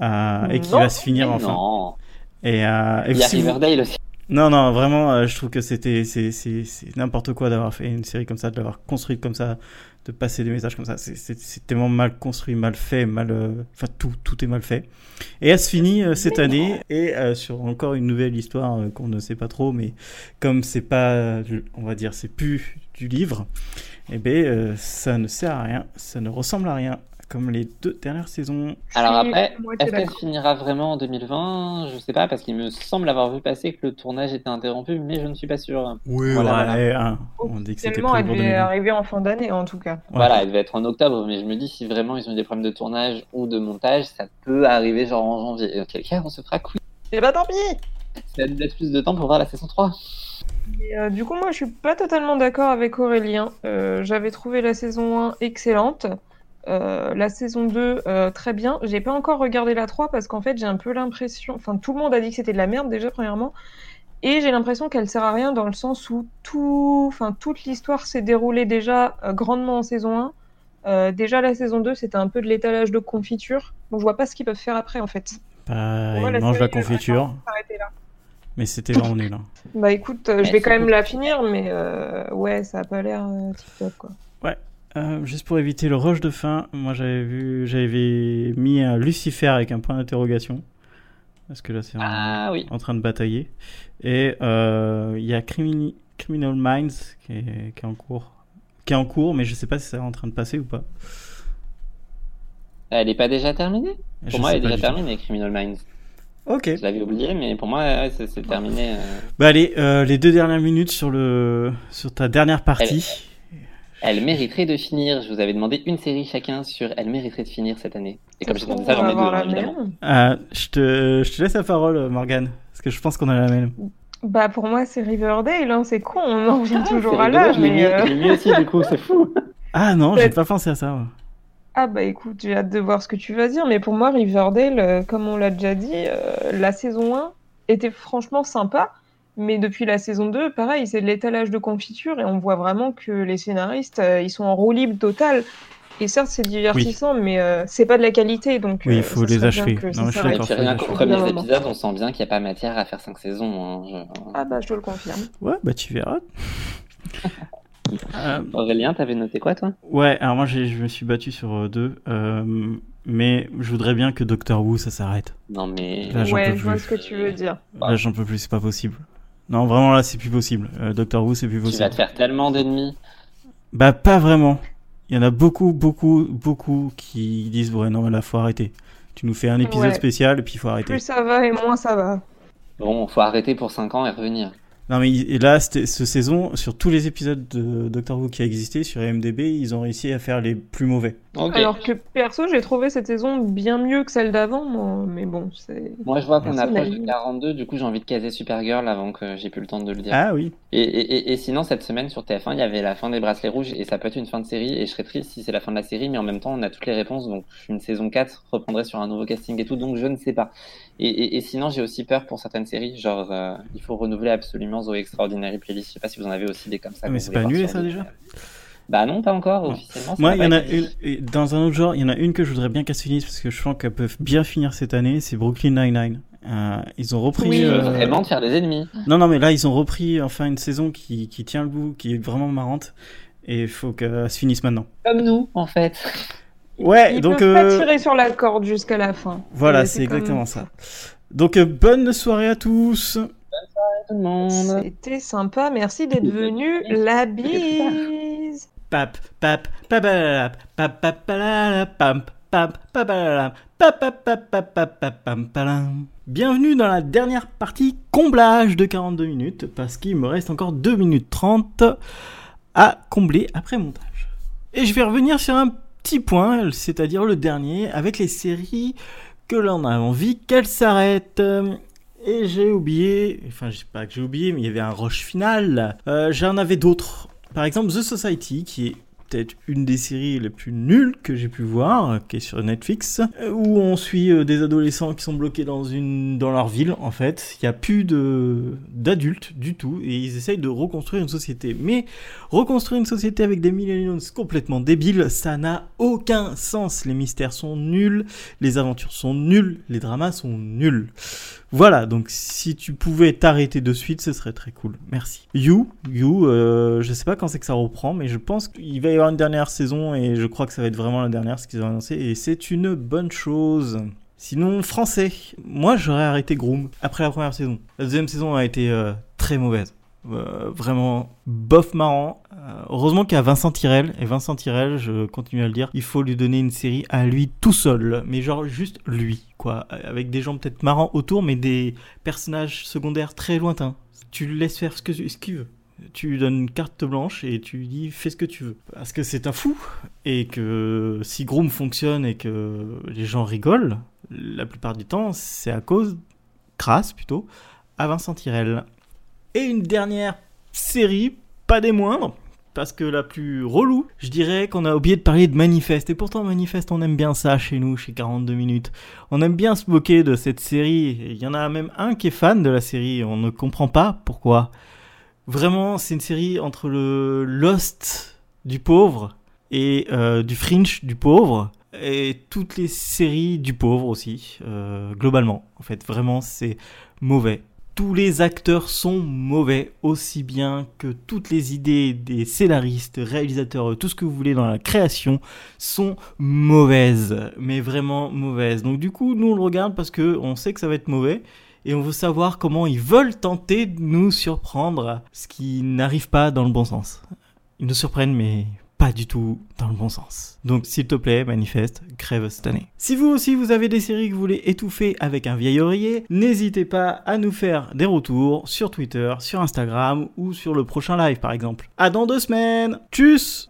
euh, et qui Non, va se finir enfin. Non, Et, euh, et il y a si vous- Riverdale aussi. Non, non, vraiment, euh, je trouve que c'était n'importe quoi d'avoir fait une série comme ça, de l'avoir construite comme ça, de passer des messages comme ça. C'est tellement mal construit, mal fait, mal, euh, enfin tout tout est mal fait. Et elle se finit euh, cette année et sur encore une nouvelle histoire qu'on ne sait pas trop, mais comme c'est pas, on va dire, c'est plus du livre, ben euh, ça ne sert à rien, ça ne ressemble à rien, comme les deux dernières saisons. Alors après, est-ce qu'elle finira vraiment en 2020 Je sais pas, parce qu'il me semble avoir vu passer que le tournage était interrompu, mais je ne suis pas sûr. Oui, Voilà, ouais, hein, on dit que c'était elle devait 2020. arriver en fin d'année en tout cas. Ouais. Voilà, elle devait être en octobre, mais je me dis si vraiment ils ont eu des problèmes de tournage ou de montage, ça peut arriver genre en janvier. Et auquel cas, on se fera couille. Et bah tant pis Ça nous laisse plus de temps pour voir la saison 3. Et, euh, du coup, moi, je suis pas totalement d'accord avec Aurélien. Euh, J'avais trouvé la saison 1 excellente. Euh, la saison 2, euh, très bien. J'ai pas encore regardé la 3 parce qu'en fait, j'ai un peu l'impression. Enfin, tout le monde a dit que c'était de la merde déjà, premièrement. Et j'ai l'impression qu'elle sert à rien dans le sens où tout... enfin, toute l'histoire s'est déroulée déjà euh, grandement en saison 1. Euh, déjà, la saison 2, c'était un peu de l'étalage de confiture. Donc, je vois pas ce qu'ils peuvent faire après, en fait. Bah, Pour moi, il la mange la série, confiture, là. mais c'était vraiment nul. hein. Bah écoute, euh, je vais quand même la finir, mais euh, ouais, ça a pas l'air euh, tip-top, quoi. Euh, juste pour éviter le rush de fin, moi j'avais vu, j'avais mis un Lucifer avec un point d'interrogation parce que là c'est en, Ah oui. en train de batailler. Et euh, il y a Crimini- Criminal Minds qui est, qui est en cours, qui est en cours, mais je sais pas si c'est en train de passer ou pas. Elle est pas déjà terminée? Je Pour moi, elle est déjà terminée, Criminal Minds. Ok. Je l'avais oublié, mais pour moi, ouais, c'est terminé. euh. Bah allez, les deux dernières minutes sur le, sur ta dernière partie. Elle mériterait de finir. Je vous avais demandé une série chacun sur Elle mériterait de finir cette année. Et comme j'ai demandé ça, On j'en ai deux, hein, la évidemment. même. Ah, je te, je te laisse la parole, Morgane, parce que je pense qu'on a la même. Bah pour moi c'est Riverdale, hein, c'est con, on en revient Ah, toujours à l'ai mais... euh, je l'ai mis aussi, du coup, c'est fou. Ah non, j'ai pas pensé à ça. Ah bah écoute, j'ai hâte de voir ce que tu vas dire, mais pour moi Riverdale, euh, comme on l'a déjà dit, euh, la saison 1 était franchement sympa, mais depuis la saison 2, pareil, c'est de l'étalage de confiture et on voit vraiment que les scénaristes, euh, ils sont en roue libre totale. Et certes, c'est divertissant, mais euh, c'est pas de la qualité, donc Oui, il euh, faut les achever. Non, je suis puis rien qu'aux premiers épisodes, on sent bien qu'il n'y a pas matière à faire cinq saisons. hein. Je- Ah bah je te le confirme. Ouais, bah tu verras. Euh, Aurélien, t'avais noté quoi, toi? Ouais, alors moi je me suis battu sur euh, deux, euh, mais je voudrais bien que Doctor Who ça s'arrête. Non, mais. Là, ouais, je vois plus. ce que tu veux dire. Là j'en peux plus, c'est pas possible. Non, vraiment là c'est plus possible. Euh, Doctor Who c'est plus Tu vas possible. te faire tellement d'ennemis. Bah pas vraiment. Il y en a beaucoup, beaucoup, beaucoup qui disent ouais non là faut arrêter. Tu nous fais un épisode Ouais. spécial et puis il faut arrêter. Plus ça va et moins ça va. Bon, faut arrêter pour 5 ans et revenir. Non mais et là, cette ce saison, sur tous les épisodes de Doctor Who qui a existé sur IMDb, ils ont réussi à faire les plus mauvais. Alors que perso, j'ai trouvé cette saison bien mieux que celle d'avant, moi. mais bon, c'est. Moi, je vois qu'on approche de 42, du coup, j'ai envie de caser Supergirl avant que j'ai plus le temps de le dire. Ah oui. Et, et, et, et sinon, cette semaine sur TF1, il y avait la fin des Bracelets Rouges et ça peut être une fin de série. Et je serais triste si c'est la fin de la série, mais en même temps, on a toutes les réponses. Donc, une saison 4 reprendrait sur un nouveau casting et tout. Donc, je ne sais pas. Et, et, et sinon, j'ai aussi peur pour certaines séries. Genre, euh, il faut renouveler absolument Zoé Extraordinary Playlist. Je sais pas si vous en avez aussi des comme ça. Ah, mais c'est vous pas annulé, ça, déjà Bah non, pas encore, officiellement. Moi, il y en a une, dans un autre genre, il y en a une que je voudrais bien qu'elle se finisse parce que je sens qu'elles peuvent bien finir cette année, c'est Brooklyn Nine-Nine. Euh, ils ont repris. Oui. euh, Vraiment de faire des ennemis. Non, non, mais là, ils ont repris enfin une saison qui, qui tient le bout, qui est vraiment marrante. Et il faut qu'elle se finisse maintenant. Comme nous, en fait. Ouais, Ils donc. peuvent euh, pas tirer sur la corde jusqu'à la fin. Voilà, c'est comme- exactement ça. Donc, euh, bonne soirée à tous. Tout le monde. C'était sympa, merci d'être venu. La bise. Bienvenue dans la dernière partie comblage de 42 minutes parce qu'il me reste encore 2 minutes 30 à combler après montage. Et je vais revenir sur un petit point, c'est-à-dire le dernier avec les séries que l'on a envie qu'elles s'arrêtent. Et j'ai oublié, enfin je sais pas que j'ai oublié, mais il y avait un rush final. J'en avais d'autres. Par exemple The Society, qui est peut-être une des séries les plus nulles que j'ai pu voir, qui est sur Netflix, euh, où on suit euh, des adolescents qui sont bloqués dans une dans leur ville en fait. Il n'y a plus d'adultes du tout et ils essayent de reconstruire une société. Mais reconstruire une société avec des millennials complètement débiles, ça n'a aucun sens. Les mystères sont nuls, les aventures sont nulles, les dramas sont nuls. Voilà, donc si tu pouvais t'arrêter de suite, ce serait très cool. Merci. You, You, euh, je sais pas quand c'est que ça reprend, mais je pense qu'il va y avoir une dernière saison et je crois que ça va être vraiment la dernière, ce qu'ils ont annoncé, et c'est une bonne chose. Sinon, français, moi j'aurais arrêté Groom après la première saison. La deuxième saison a été euh, très mauvaise. Euh, vraiment bof marrant. Euh, heureusement qu'il y a Vincent Tirel. Et Vincent Tirel, je continue à le dire, il faut lui donner une série à lui tout seul. Mais genre juste lui, quoi. Avec des gens peut-être marrants autour, mais des personnages secondaires très lointains. Tu le laisses faire ce qu'il ce qu'il veut. Tu lui donnes une carte blanche et tu lui dis fais ce que tu veux. Parce que c'est un fou. Et que si Groom fonctionne et que les gens rigolent, la plupart du temps, c'est à cause, grâce plutôt, à Vincent Tirel. Et une dernière série, pas des moindres, parce que la plus relou, je dirais qu'on a oublié de parler de Manifeste. Et pourtant, Manifeste, on aime bien ça chez nous, chez 42 minutes. On aime bien se moquer de cette série. Il y en a même un qui est fan de la série. On ne comprend pas pourquoi. Vraiment, c'est une série entre le Lost du pauvre et euh, du Fringe du pauvre. Et toutes les séries du pauvre aussi, euh, globalement. En fait, vraiment, c'est mauvais tous les acteurs sont mauvais, aussi bien que toutes les idées des scénaristes, réalisateurs, tout ce que vous voulez dans la création sont mauvaises, mais vraiment mauvaises. Donc du coup, nous on le regarde parce que on sait que ça va être mauvais et on veut savoir comment ils veulent tenter de nous surprendre, ce qui n'arrive pas dans le bon sens. Ils nous surprennent, mais pas du tout dans le bon sens. Donc s'il te plaît, manifeste, crève cette année. Si vous aussi vous avez des séries que vous voulez étouffer avec un vieil oreiller, n'hésitez pas à nous faire des retours sur Twitter, sur Instagram ou sur le prochain live par exemple. À dans deux semaines. Tchuss